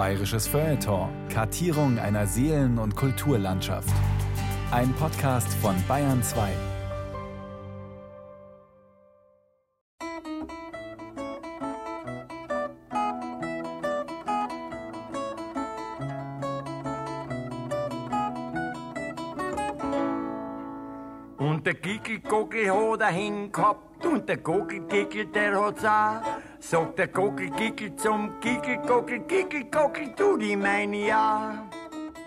Bayerisches Feuilleton. Kartierung einer Seelen- und Kulturlandschaft. Ein Podcast von Bayern 2. Und der Gickel-Gockel hat er hingehabt und der Gockel-Gickel, der hat's auch. Sagt der Gockel-Gickel zum Gickel-Gockel, Gickel-Gockel, tu die meine ja.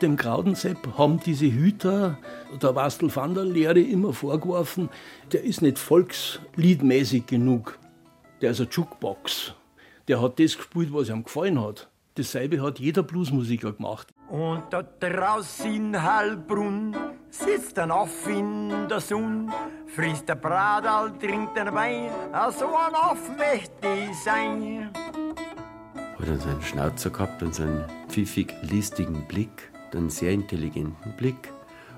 Dem Graudensepp haben diese Hüter, der Wastel van der Lehre, immer vorgeworfen, der ist nicht volksliedmäßig genug. Der ist ein Jukebox. Der hat das gespielt, was ihm gefallen hat. Dasselbe hat jeder Bluesmusiker gemacht. Und da draußen in Heilbrunn sitzt ein Aff in der Sonne, frisst der Bradal, trinkt ein Wein, so ein Aff möchte ich sein. Hat dann so einen Schnauzer gehabt und so einen pfiffig listigen Blick, einen sehr intelligenten Blick.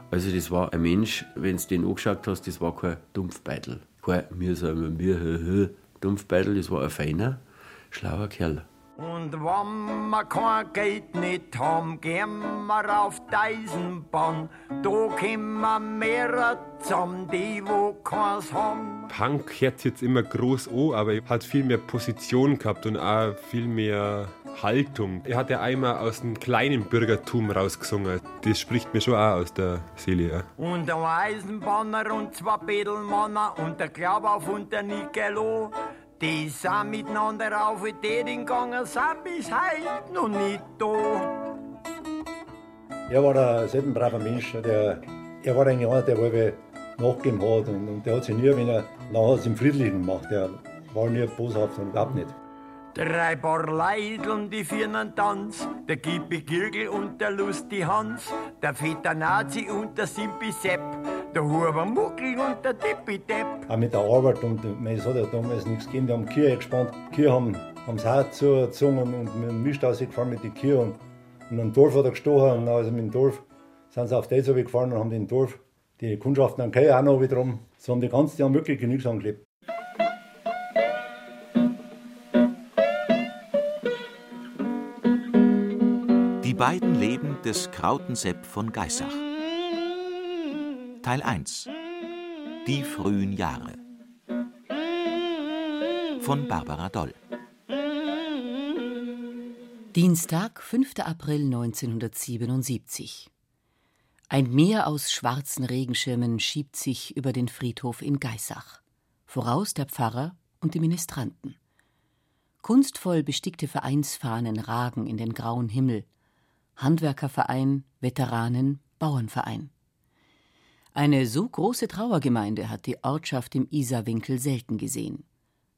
Also das war ein Mensch, wenn du den angeschaut hast, das war kein Dumpfbeitel. Kein mühsamer, mühe, Dumpfbeitel, das war ein feiner, schlauer Kerl. Und wenn wir kein Geld nicht haben, gehen wir auf die Eisenbahn. Da kommen wir mehr zusammen, die wo keins haben. Punk hört jetzt immer groß an, aber er hat viel mehr Position gehabt und auch viel mehr Haltung. Er hat ja einmal aus dem kleinen Bürgertum rausgesungen. Das spricht mir schon auch aus der Seele. Ja. Und ein Eisenbahner und zwei Bedelmanner und der Glaubhauf und der Nicolo. Die sind miteinander auf Ideen gegangen, sind bis heute noch nicht da. Er war ein selten braver Mensch. Der, er war eigentlich einer, der wohl nachgegeben hat. Und, und der hat sich nie, wenn er nachher es im Friedlichen gemacht. Der war nie boshaft und überhaupt nicht. Drei Paar und die viernen Tanz, der Gippi Girgel und der Lusti Hans, der Vetter Nazi und der Simpi Sepp, der Huber Muckel und der Dippi Depp. Auch mit der Arbeit. Und es hat ja damals nichts gegeben. Die haben Kühe eingespannt. Die Kühe haben, haben das Haus zugezogen und mit dem Mist rausgefahren mit den Kühen. Und, und am Dorf hat er gestochen. Und also mit dem Dorf sind sie auf das gefahren und haben den Dorf, die Kundschaften an Kühe auch noch wiederum. So haben die ganzen Jahre wirklich genügsam gelebt. Die beiden Leben des Krautensepp von Geissach. Teil 1 Die frühen Jahre von Barbara Doll. Dienstag, 5. April 1977. Ein Meer aus schwarzen Regenschirmen schiebt sich über den Friedhof in Geissach. Voraus der Pfarrer und die Ministranten. Kunstvoll bestickte Vereinsfahnen ragen in den grauen Himmel. Handwerkerverein, Veteranen, Bauernverein. Eine so große Trauergemeinde hat die Ortschaft im Isarwinkel selten gesehen.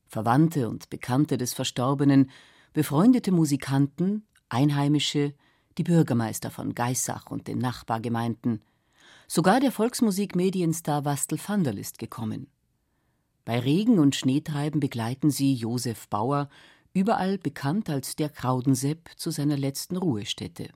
Verwandte und Bekannte des Verstorbenen, befreundete Musikanten, Einheimische, die Bürgermeister von Geissach und den Nachbargemeinden. Sogar der Volksmusikmedienstar Wastel van der ist gekommen. Bei Regen und Schneetreiben begleiten sie Josef Bauer, überall bekannt als der Kraudensepp, zu seiner letzten Ruhestätte.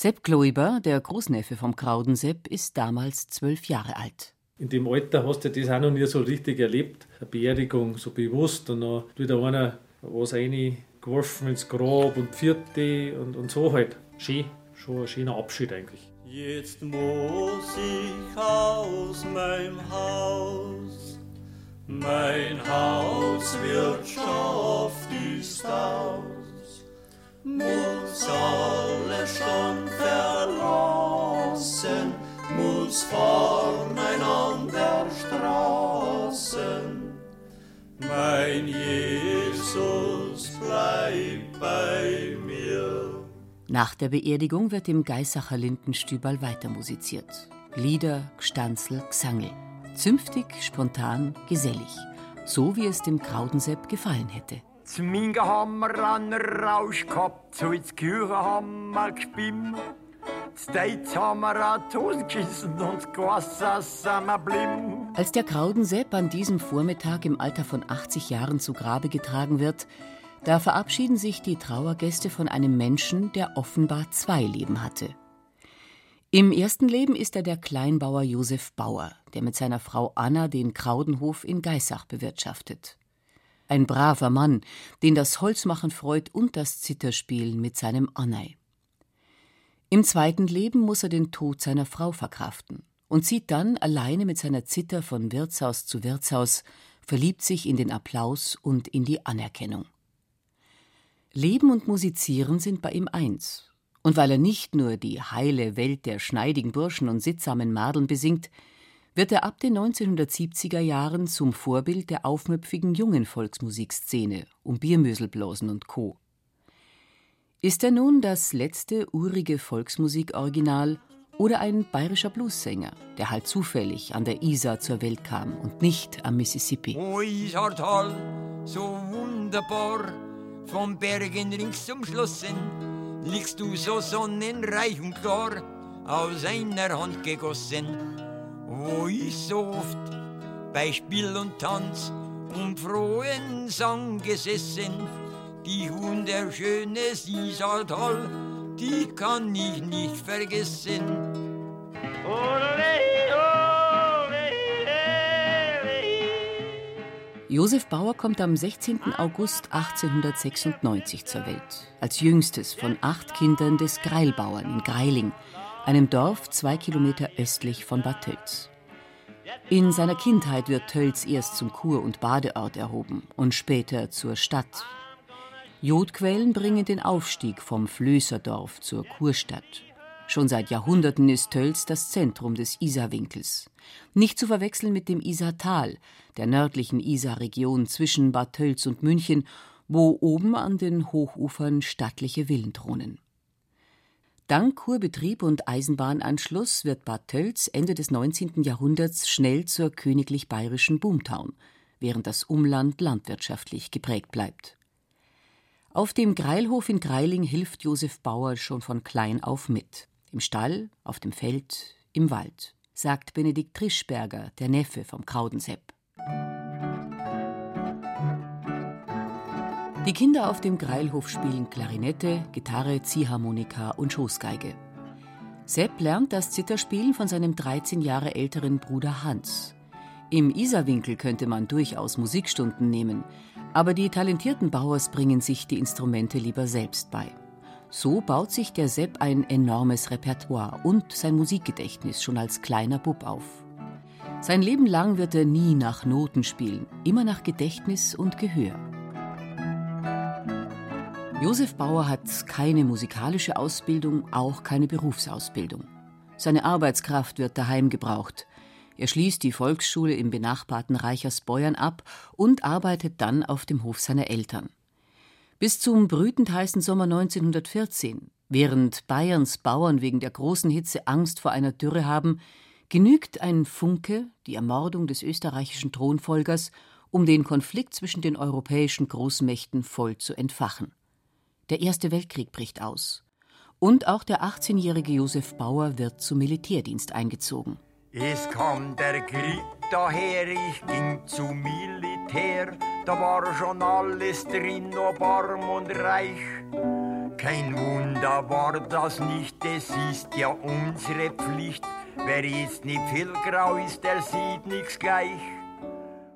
Sepp Gloiber, der Großneffe vom Kraudensepp, ist damals zwölf Jahre alt. In dem Alter hast du das auch noch nie so richtig erlebt. Eine Beerdigung so bewusst und dann tut da einer was reingeworfen ins Grab und vierte und, und so halt. Schön, schon ein schöner Abschied eigentlich. Jetzt muss ich aus meinem Haus, mein Haus wird schafft ist aus, muss alles schon verlassen, muss voneinander Straßen. Mein Jesus bleib bei mir. Nach der Beerdigung wird im Geissacher Lindenstüberl weiter musiziert. Lieder, Gstanzl, Gsangel. Zünftig, spontan, gesellig. So wie es dem Kraudensepp gefallen hätte. Zum Minga haben wir einen Rausch gehabt, so ins haben wir gespimmt. States haben wir Hosen geschissen und Gewasser. Als der Kraudensepp an diesem Vormittag im Alter von 80 Jahren zu Grabe getragen wird, da verabschieden sich die Trauergäste von einem Menschen, der offenbar zwei Leben hatte. Im ersten Leben ist er der Kleinbauer Josef Bauer, der mit seiner Frau Anna den Kraudenhof in Geissach bewirtschaftet. Ein braver Mann, den das Holzmachen freut und das Zitterspielen mit seinem Annei. Im zweiten Leben muss er den Tod seiner Frau verkraften und zieht dann alleine mit seiner Zither von Wirtshaus zu Wirtshaus, verliebt sich in den Applaus und in die Anerkennung. Leben und Musizieren sind bei ihm eins. Und weil er nicht nur die heile Welt der schneidigen Burschen und sittsamen Madeln besingt, wird er ab den 1970er Jahren zum Vorbild der aufmüpfigen jungen Volksmusikszene um Biermöselblasen und Co. Ist er nun das letzte urige Volksmusikoriginal oder ein bayerischer Bluessänger, der halt zufällig an der Isar zur Welt kam und nicht am Mississippi? O Isartal, so wunderbar, vom Bergen rings umschlossen, liegst du so sonnenreich und klar, aus einer Hand gegossen, wo ich so oft bei Spiel und Tanz und frohen Sang gesessen, die wunderschöne Isartal, die kann ich nicht vergessen. Josef Bauer kommt am 16. August 1896 zur Welt, als jüngstes von acht Kindern des Greilbauern in Greiling, einem Dorf zwei Kilometer östlich von Bad Tölz. In seiner Kindheit wird Tölz erst zum Kur- und Badeort erhoben und später zur Stadt. Jodquellen bringen den Aufstieg vom Flößerdorf zur Kurstadt. Schon seit Jahrhunderten ist Tölz das Zentrum des Isarwinkels. Nicht zu verwechseln mit dem Isartal, der nördlichen Isarregion zwischen Bad Tölz und München, wo oben an den Hochufern stattliche Villen thronen. Dank Kurbetrieb und Eisenbahnanschluss wird Bad Tölz Ende des 19. Jahrhunderts schnell zur königlich bayerischen Boomtown, während das Umland landwirtschaftlich geprägt bleibt. Auf dem Greilhof in Greiling hilft Josef Bauer schon von klein auf mit. Im Stall, auf dem Feld, im Wald, sagt Benedikt Trischberger, der Neffe vom Kraudensepp. Die Kinder auf dem Greilhof spielen Klarinette, Gitarre, Ziehharmonika und Schoßgeige. Sepp lernt das Zitterspielen von seinem 13 Jahre älteren Bruder Hans. Im Isarwinkel könnte man durchaus Musikstunden nehmen, aber die talentierten Bauers bringen sich die Instrumente lieber selbst bei. So baut sich der Sepp ein enormes Repertoire und sein Musikgedächtnis schon als kleiner Bub auf. Sein Leben lang wird er nie nach Noten spielen, immer nach Gedächtnis und Gehör. Josef Bauer hat keine musikalische Ausbildung, auch keine Berufsausbildung. Seine Arbeitskraft wird daheim gebraucht. Er schließt die Volksschule im benachbarten Reichersbeuern ab und arbeitet dann auf dem Hof seiner Eltern. Bis zum brütend heißen Sommer 1914, während Bayerns Bauern wegen der großen Hitze Angst vor einer Dürre haben, genügt ein Funke, die Ermordung des österreichischen Thronfolgers, um den Konflikt zwischen den europäischen Großmächten voll zu entfachen. Der Erste Weltkrieg bricht aus. Und auch der 18-jährige Josef Bauer wird zum Militärdienst eingezogen. Es kam der Krieg daher, ich ging zum Militär, da war schon alles drin, ob arm und reich. Kein Wunder war das nicht, es ist ja unsere Pflicht. Wer jetzt nicht viel grau ist, der sieht nichts gleich.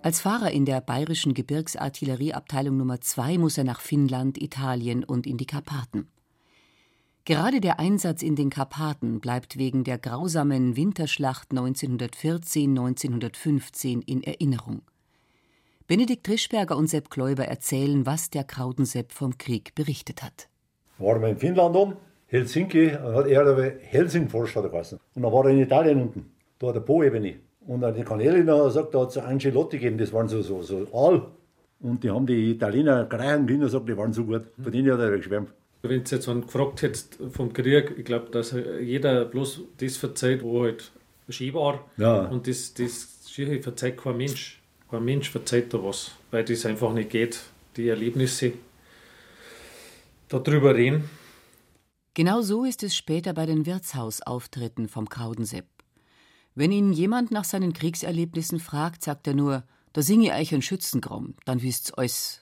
Als Fahrer in der bayerischen Gebirgsartillerieabteilung Nummer 2 muss er nach Finnland, Italien und in die Karpaten. Gerade der Einsatz in den Karpaten bleibt wegen der grausamen Winterschlacht 1914-1915 in Erinnerung. Benedikt Trischberger und Sepp Kläuber erzählen, was der Krautensepp vom Krieg berichtet hat. Waren wir in Finnland um, Helsinki, hat er Helsingfors er geheißen. Und dann war er in Italien unten, da hat der Po-Ebene. Und Kanäle noch sagt, da hat es Angelotti gegeben, das waren so, so, so Aal. Und die haben die Italiener Greichen Kinder gesagt, die waren so gut. Von denen hat er geschwärmt. Wenn du jetzt einen gefragt hättest vom Krieg, ich glaube, dass jeder bloß das verzeiht, wo halt schön war. Ja. Und das, das Schiere verzeiht kein Mensch. Kein Mensch verzeiht da was, weil das einfach nicht geht. Die Erlebnisse darüber reden. Genau so ist es später bei den Wirtshausauftritten vom Kraudensepp. Wenn ihn jemand nach seinen Kriegserlebnissen fragt, sagt er nur, da singe ich euch ein Schützengraben, dann wisst's euch.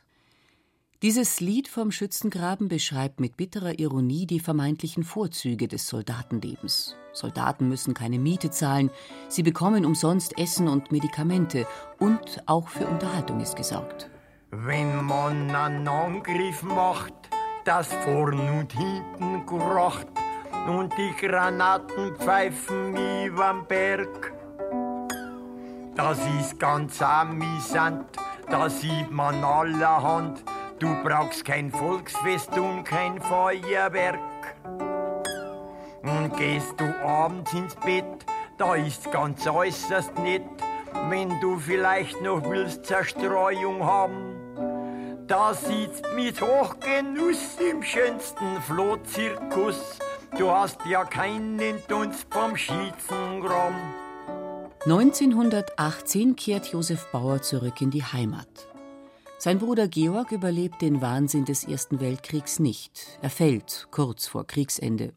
Dieses Lied vom Schützengraben beschreibt mit bitterer Ironie die vermeintlichen Vorzüge des Soldatenlebens. Soldaten müssen keine Miete zahlen, sie bekommen umsonst Essen und Medikamente und auch für Unterhaltung ist gesorgt. Wenn man einen Angriff macht, das vorn und hinten kracht und die Granaten pfeifen überm Berg. Das ist ganz amüsant, da sieht man allerhand. Du brauchst kein Volksfest und kein Feuerwerk. Und gehst du abends ins Bett, da ist ganz äußerst nett, wenn du vielleicht noch willst Zerstreuung haben. Da sitzt mit Hochgenuss im schönsten Flohzirkus. Du hast ja keinen Dunst vom Schießengramm. 1918 kehrt Josef Bauer zurück in die Heimat. Sein Bruder Georg überlebt den Wahnsinn des Ersten Weltkriegs nicht. Er fällt kurz vor Kriegsende.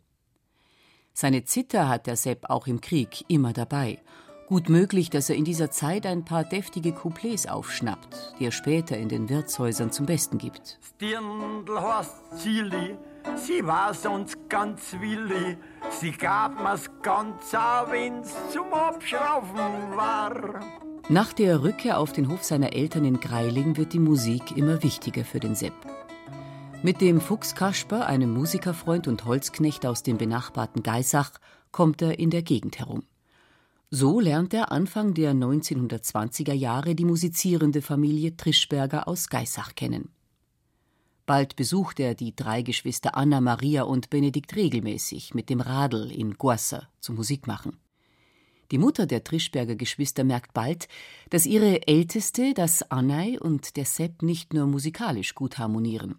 Seine Zither hat der Sepp auch im Krieg immer dabei. Gut möglich, dass er in dieser Zeit ein paar deftige Couplets aufschnappt, die er später in den Wirtshäusern zum Besten gibt. Stirndl heißt Zili, sie war sonst ganz willi, sie gab mir's ganz auch, wenn's zum Abschrauben war. Nach der Rückkehr auf den Hof seiner Eltern in Greiling wird die Musik immer wichtiger für den Sepp. Mit dem Fuchs Kasper, einem Musikerfreund und Holzknecht aus dem benachbarten Geisach, kommt er in der Gegend herum. So lernt er Anfang der 1920er Jahre die musizierende Familie Trischberger aus Geisach kennen. Bald besucht er die drei Geschwister Anna, Maria und Benedikt regelmäßig mit dem Radl in Goisser zum Musikmachen. Die Mutter der Trischberger Geschwister merkt bald, dass ihre Älteste, das Annei und der Sepp nicht nur musikalisch gut harmonieren.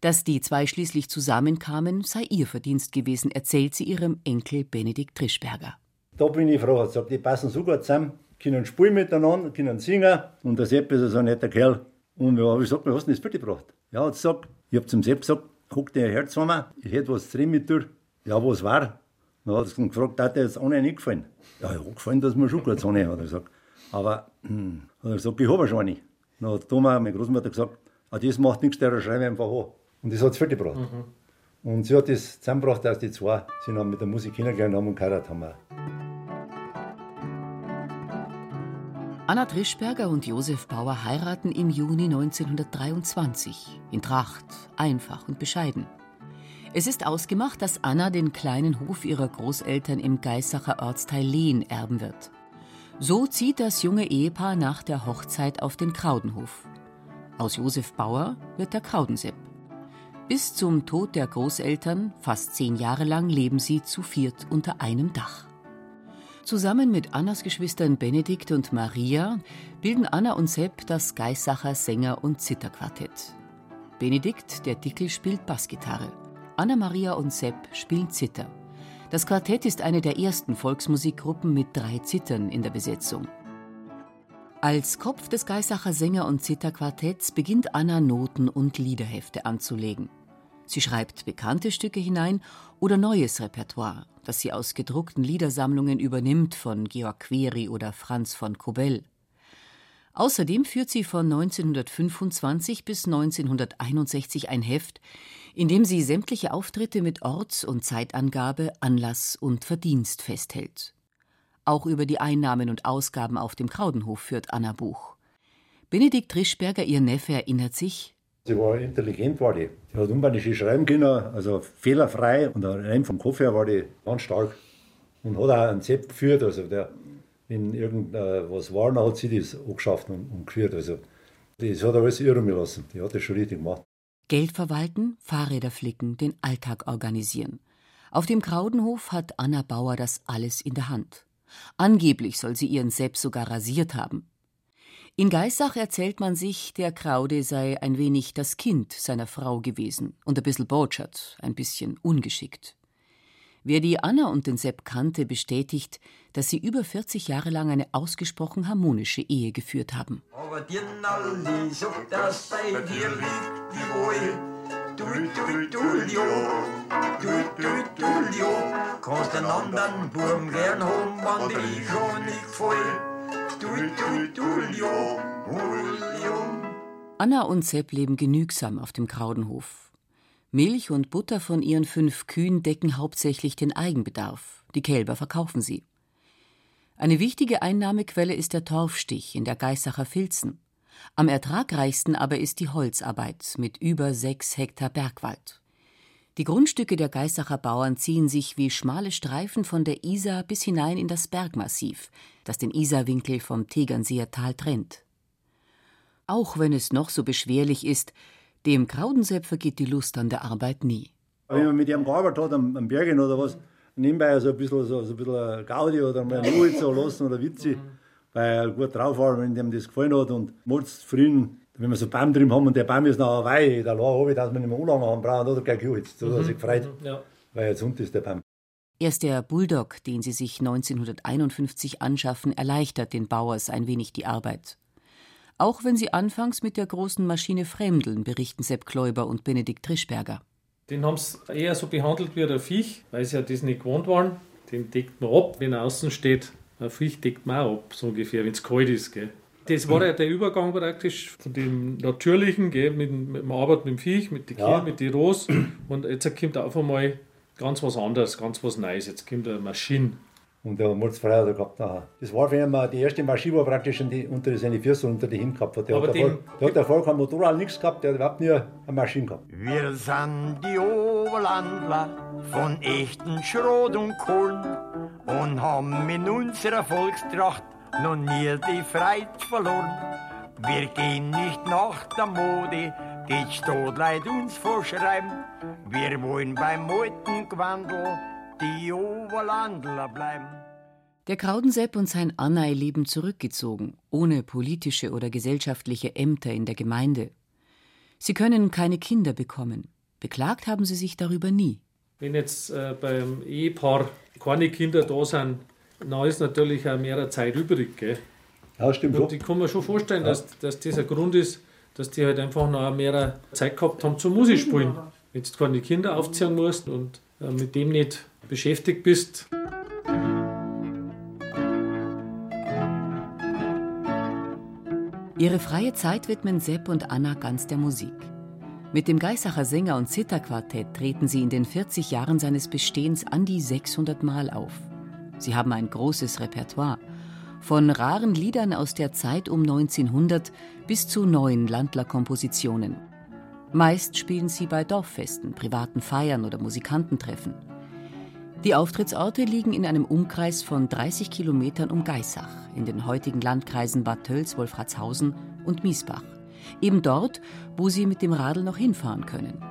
Dass die zwei schließlich zusammenkamen, sei ihr Verdienst gewesen, erzählt sie ihrem Enkel Benedikt Trischberger. Da bin ich froh, hat gesagt, die passen so gut zusammen, können spielen miteinander, können singen. Und der Sepp ist so ein netter Kerl. Und ja, hab ich gesagt, du denn das Bild gebracht? Ja, hat gesagt, ich hab zum Sepp gesagt, guck dir Herz zusammen, ich hätte was drin mit dir. Ja, was war? Dann hat er gefragt, hat dir jetzt ohne nicht gefallen? Ja, ja, gefallen, dass mir schon gut ohne, hat er gesagt. Aber, hm, hat er gesagt, ich habe schon eine. Dann hat Thomas, meine Großmutter, gesagt, ah, das macht nichts, der schreibe einfach an. Und das hat sie fertig gebracht. Mhm. Und sie hat das zusammengebracht, dass die zwei sie haben mit der Musik kennengelernt haben und geheiratet haben. Anna Trischberger und Josef Bauer heiraten im Juni 1923 in Tracht, einfach und bescheiden. Es ist ausgemacht, dass Anna den kleinen Hof ihrer Großeltern im Geisacher Ortsteil Lehn erben wird. So zieht das junge Ehepaar nach der Hochzeit auf den Kraudenhof. Aus Josef Bauer wird der Kraudensepp. Bis zum Tod der Großeltern, fast zehn Jahre lang, leben sie zu viert unter einem Dach. Zusammen mit Annas Geschwistern Benedikt und Maria bilden Anna und Sepp das Geisacher Sänger- und Zitterquartett. Benedikt, der Dickel, spielt Bassgitarre. Anna Maria und Sepp spielen Zither. Das Quartett ist eine der ersten Volksmusikgruppen mit drei Zittern in der Besetzung. Als Kopf des Geisacher Sänger- und Zitterquartetts beginnt Anna Noten und Liederhefte anzulegen. Sie schreibt bekannte Stücke hinein oder neues Repertoire, das sie aus gedruckten Liedersammlungen übernimmt von Georg Query oder Franz von Kobell. Außerdem führt sie von 1925 bis 1961 ein Heft, in dem sie sämtliche Auftritte mit Orts- und Zeitangabe, Anlass und Verdienst festhält. Auch über die Einnahmen und Ausgaben auf dem Kraudenhof führt Anna Buch. Benedikt Trischberger, ihr Neffe, erinnert sich, Sie war intelligent, war die. Die hat unbändig schreiben können, also fehlerfrei. Und rein vom Kopf her war die ganz stark. Und hat auch einen Sepp geführt. Also der, wenn irgendwas war, dann hat sie das angeschafft und, und geführt. Also das hat alles irren lassen. Die hat das schon richtig gemacht. Geld verwalten, Fahrräder flicken, den Alltag organisieren. Auf dem Kraudenhof hat Anna Bauer das alles in der Hand. Angeblich soll sie ihren Sepp sogar rasiert haben. In Geissach erzählt man sich, der Kraude sei ein wenig das Kind seiner Frau gewesen und ein bisschen botschert, ein bisschen ungeschickt. Wer die Anna und den Sepp kannte, bestätigt, dass sie über 40 Jahre lang eine ausgesprochen harmonische Ehe geführt haben. Aber dir Nalli sagt, dass bei dir liegt die Wahl. Dui, dui, dulio, dui, dui, dulio. Kannst den anderen Burm gern haben, wann die schon nicht gefällt. Anna und Sepp leben genügsam auf dem Kraudenhof. Milch und Butter von ihren fünf Kühen decken hauptsächlich den Eigenbedarf. Die Kälber verkaufen sie. Eine wichtige Einnahmequelle ist der Torfstich in der Geissacher Filzen. Am ertragreichsten aber ist die Holzarbeit mit über sechs Hektar Bergwald. Die Grundstücke der Geisacher Bauern ziehen sich wie schmale Streifen von der Isar bis hinein in das Bergmassiv, das den Isarwinkel vom Tegernseer Tal trennt. Auch wenn es noch so beschwerlich ist, dem Kraudensepp vergeht die Lust an der Arbeit nie. Wenn man mit ihm gearbeitet hat, am, am Bergen oder was, nebenbei so ein bisschen, so, so ein bisschen Gaudi oder mal Ruhe zu lassen oder Witze, weil er gut drauf war, wenn ihm das gefallen hat. Und morgens früh, wenn wir so einen Baum drin haben und der Baum ist nachher wei, da habe ich, dass wir nicht mehr anlangen haben brauchen, oder gleich geholzt. So hat er sich gefreut, Ja. weil jetzt Hund ist der Baum. Erst der Bulldog, den sie sich 1951 anschaffen, erleichtert den Bauers ein wenig die Arbeit. Auch wenn sie anfangs mit der großen Maschine fremdeln, berichten Sepp Kläuber und Benedikt Trischberger. Den haben sie eher so behandelt wie ein Viech, weil sie ja das nicht gewohnt waren. Den deckt man ab, wenn er außen steht. Ein Viech deckt man auch ab, so ungefähr, wenn es kalt ist. Gell. Das war ja der Übergang praktisch von dem Natürlichen, gell, mit, dem- mit dem Arbeit mit dem Viech, mit den Ja. Kühen, mit den Ross. Und jetzt kommt auf einmal ganz was anderes, ganz was Neues. Jetzt kommt eine Maschine. Und der Mordsfrei hat er gehabt nachher. Das war für ihn mal die erste Maschine, wo er praktisch die, unter seine Füße unter die Hände gehabt hat. Der Aber hat, davor, der hat davor kein Motorrad, nichts gehabt, der hat überhaupt nie eine Maschine gehabt. Wir sind die Oberlandler von echten Schrot und Kohlen und haben in unserer Volkstracht noch nie die Freiheit verloren. Wir gehen nicht nach der Mode, die Stadtleid uns vorschreiben. Wir wollen beim alten Gewandel die Oberlandler bleiben. Der Kraudensepp und sein Annai leben zurückgezogen, ohne politische oder gesellschaftliche Ämter in der Gemeinde. Sie können keine Kinder bekommen. Beklagt haben sie sich darüber nie. Wenn jetzt äh, beim Ehepaar keine Kinder da sind, dann ist natürlich auch mehr Zeit übrig. Gell? Ja, stimmt Und ich kann mir schon vorstellen, dass, dass das ein Grund ist, dass die halt einfach noch mehr Zeit gehabt haben zum Musik spielen. Wenn du keine Kinder aufziehen musst und äh, mit dem nicht beschäftigt bist. Ihre freie Zeit widmen Sepp und Anna ganz der Musik. Mit dem Geisacher Sänger- und Zitterquartett treten sie in den 40 Jahren seines Bestehens an die 600 Mal auf. Sie haben ein großes Repertoire. Von raren Liedern aus der Zeit um 1900 bis zu neuen Landlerkompositionen. Meist spielen sie bei Dorffesten, privaten Feiern oder Musikantentreffen. Die Auftrittsorte liegen in einem Umkreis von 30 Kilometern um Geissach, in den heutigen Landkreisen Bad Tölz, Wolfratshausen und Miesbach. Eben dort, wo sie mit dem Radl noch hinfahren können.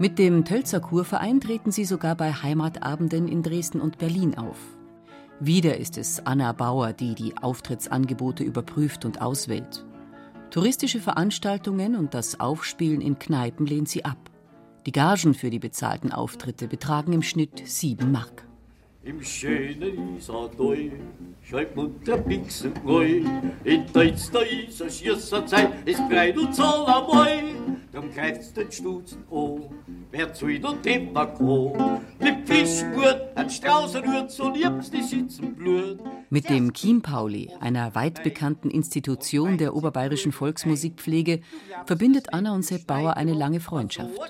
Mit dem Tölzer Kurverein treten sie sogar bei Heimatabenden in Dresden und Berlin auf. Wieder ist es Anna Bauer, die die Auftrittsangebote überprüft und auswählt. Touristische Veranstaltungen und das Aufspielen in Kneipen lehnt sie ab. Die Gagen für die bezahlten Auftritte betragen im Schnitt 7 Mark. Im schönen Isartal schreibt man der Pixel neu. In Deutsch der Isar schießer Zeit ist breit und zoll einmal. Dann greift's den Stutzen an, wer zahlt und dem Balkon. Mit Fischblut, ein Strauß rührt, so liebst die Schützenblut. Mit dem Chiempauli, einer weit bekannten Institution der oberbayerischen Volksmusikpflege, verbindet Anna und Sepp Bauer eine lange Freundschaft.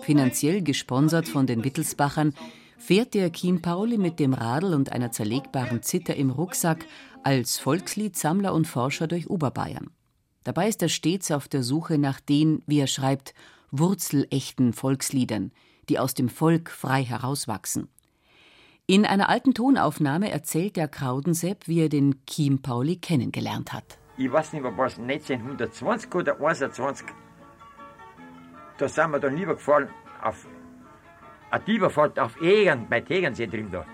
Finanziell gesponsert von den Wittelsbachern fährt der Chiempauli mit dem Radl und einer zerlegbaren Zither im Rucksack als Volksliedsammler und Forscher durch Oberbayern. Dabei ist er stets auf der Suche nach den, wie er schreibt, wurzelechten Volksliedern, die aus dem Volk frei herauswachsen. In einer alten Tonaufnahme erzählt der Kraudensepp, wie er den Kiem Pauli kennengelernt hat. ich weiß nicht, war es 1920 oder 21. Da sind wir dann lieber gefahren auf eine Tieberfahrt auf Egern, bei Tegernsee drüben da.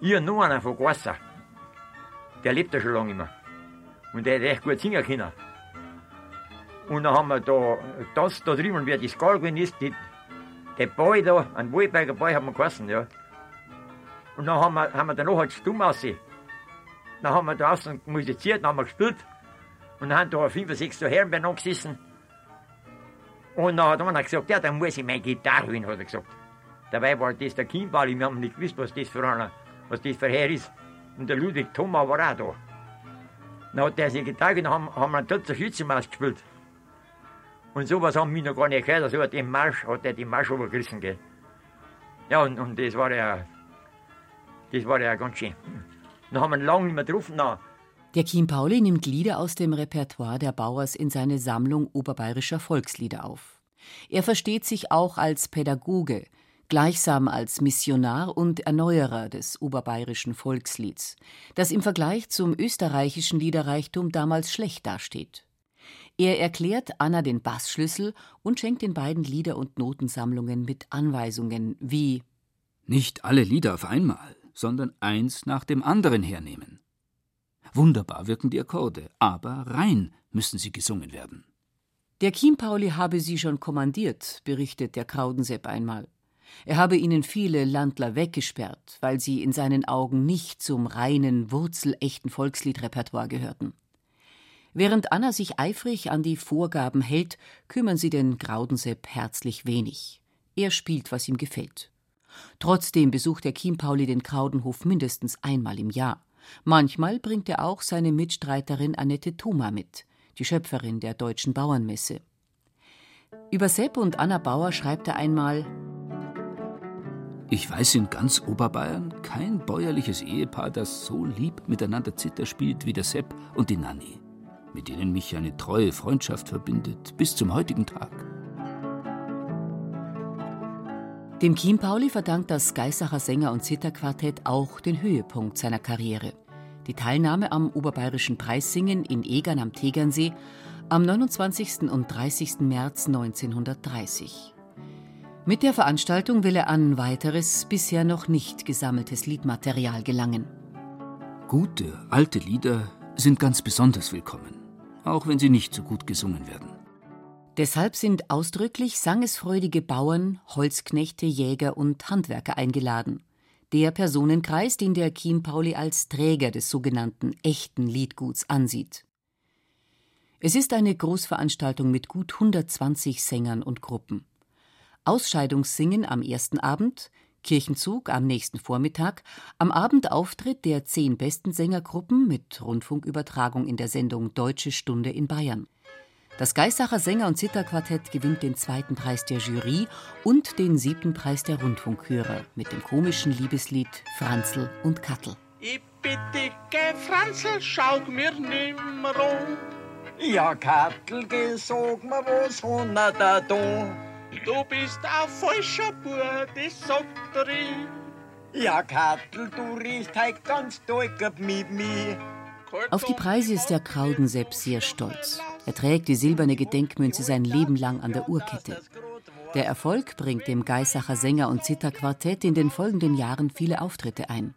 Ich und noch einer von Gasser. Der lebt da schon lange immer. Und der hat recht gut singen können. Und dann haben wir da, das da drüben, wie das Gal gewesen ist, die, der Boy da, ein Wohlberger Boy haben wir geheißen, ja. Und dann haben wir, haben wir dann noch halt stumm aussehen. Dann haben wir draußen musiziert, dann haben wir gespielt. Und dann haben da fünf, sechs so Herren beieinander gesessen. Und dann hat einer gesagt, ja, dann muss ich meine Gitarre holen, hat er gesagt. Dabei war das der wir haben nicht gewusst, was das für einer, was das für ein Herr ist. Und der Ludwig Thoma war auch da. Dann hat der seine Gitarre dann haben, haben wir einen Totzer Schützenmaus gespielt. Und sowas haben wir noch gar nicht gehört, also hat den Marsch, hat er den Marsch übergerissen, gell. Ja, und, und das war ja, das war ja ganz schön. Dann haben wir lange nicht mehr getroffen. Dann Der Chiempauli nimmt Lieder aus dem Repertoire der Bauers in seine Sammlung oberbayerischer Volkslieder auf. Er versteht sich auch als Pädagoge, gleichsam als Missionar und Erneuerer des oberbayerischen Volkslieds, das im Vergleich zum österreichischen Liederreichtum damals schlecht dasteht. Er erklärt Anna den Bassschlüssel und schenkt den beiden Lieder- und Notensammlungen mit Anweisungen wie Nicht alle Lieder auf einmal, sondern eins nach dem anderen hernehmen. Wunderbar wirken die Akkorde, aber rein müssen sie gesungen werden. Der Chiempauli habe sie schon kommandiert, berichtet der Kraudensepp einmal. Er habe ihnen viele Landler weggesperrt, weil sie in seinen Augen nicht zum reinen, wurzelechten Volksliedrepertoire gehörten. Während Anna sich eifrig an die Vorgaben hält, kümmern sie den Graudensepp herzlich wenig. Er spielt, was ihm gefällt. Trotzdem besucht der Chiempauli den Kraudenhof mindestens einmal im Jahr. Manchmal bringt er auch seine Mitstreiterin Annette Thoma mit, die Schöpferin der Deutschen Bauernmesse. Über Sepp und Anna Bauer schreibt er einmal Ich weiß in ganz Oberbayern kein bäuerliches Ehepaar, das so lieb miteinander Zither spielt wie der Sepp und die Nanni, mit denen mich eine treue Freundschaft verbindet, bis zum heutigen Tag. Dem Chiempauli verdankt das Geisacher Sänger- und Zitterquartett auch den Höhepunkt seiner Karriere. Die Teilnahme am Oberbayerischen Preissingen in Egern am Tegernsee am 29. und 30. März 1930. Mit der Veranstaltung will er an weiteres, bisher noch nicht gesammeltes Liedmaterial gelangen. Gute, alte Lieder sind ganz besonders willkommen, auch wenn sie nicht so gut gesungen werden. Deshalb sind ausdrücklich sangesfreudige Bauern, Holzknechte, Jäger und Handwerker eingeladen. Der Personenkreis, den der Chiempauli als Träger des sogenannten echten Liedguts ansieht. Es ist eine Großveranstaltung mit gut 120 Sängern und Gruppen. Ausscheidungssingen am ersten Abend, Kirchenzug am nächsten Vormittag, am Abend Auftritt der zehn besten Sängergruppen mit Rundfunkübertragung in der Sendung Deutsche Stunde in Bayern. Das Geisacher Sänger- und Zitterquartett gewinnt den zweiten Preis der Jury und den siebten Preis der Rundfunkhörer mit dem komischen Liebeslied Franzl und Kattel. Ich bitte, geh Franzl, schau mir nimmer an. Ja, Kattel, geh, sag mir, was han er da? Du bist ein falscher Bub, das sagt er ich. Ja, Kattel, du riechst heut ganz dollgert mit mir. Auf die Preise ist der Kraudensepp sehr stolz. Er trägt die silberne Gedenkmünze sein Leben lang an der Uhrkette. Der Erfolg bringt dem Geisacher Sänger- und Zitterquartett in den folgenden Jahren viele Auftritte ein.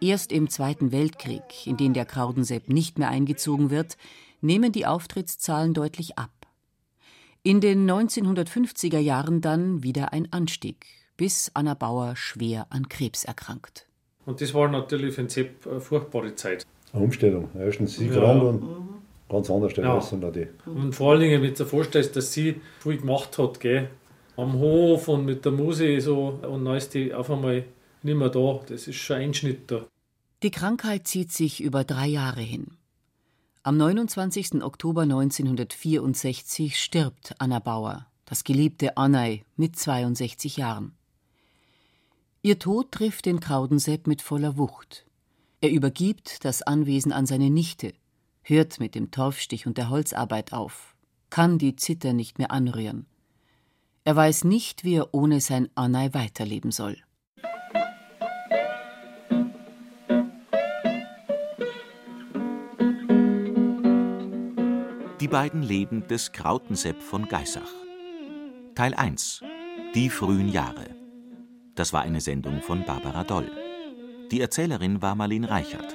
Erst im Zweiten Weltkrieg, in den der Kraudensepp nicht mehr eingezogen wird, nehmen die Auftrittszahlen deutlich ab. In den 1950er Jahren dann wieder ein Anstieg, bis Anna Bauer schwer an Krebs erkrankt. Und das war natürlich für den Sepp eine furchtbare Zeit. Eine Umstellung. Erstens sie Ja. krank und ganz anders der Ja. Auch die. Und vor allen Dingen, wenn du dir vorstellst, dass sie viel gemacht hat, gell? am Hof und mit der Musik so, und dann ist die auf einmal nicht mehr da. Das ist schon ein Einschnitt da. Die Krankheit zieht sich über drei Jahre hin. Am 29. Oktober 1964 stirbt Anna Bauer, das geliebte Annei, mit 62 Jahren. Ihr Tod trifft den Kraudensepp mit voller Wucht. Er übergibt das Anwesen an seine Nichte, hört mit dem Torfstich und der Holzarbeit auf, kann die Zither nicht mehr anrühren. Er weiß nicht, wie er ohne sein Annei weiterleben soll. Die beiden Leben des Krautensepp von Geissach. Teil 1. Die frühen Jahre. Das war eine Sendung von Barbara Doll. Die Erzählerin war Marlene Reichert.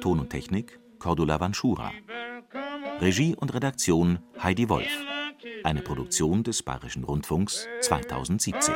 Ton und Technik Cordula Vanschura. Regie und Redaktion Heidi Wolf. Eine Produktion des Bayerischen Rundfunks 2017.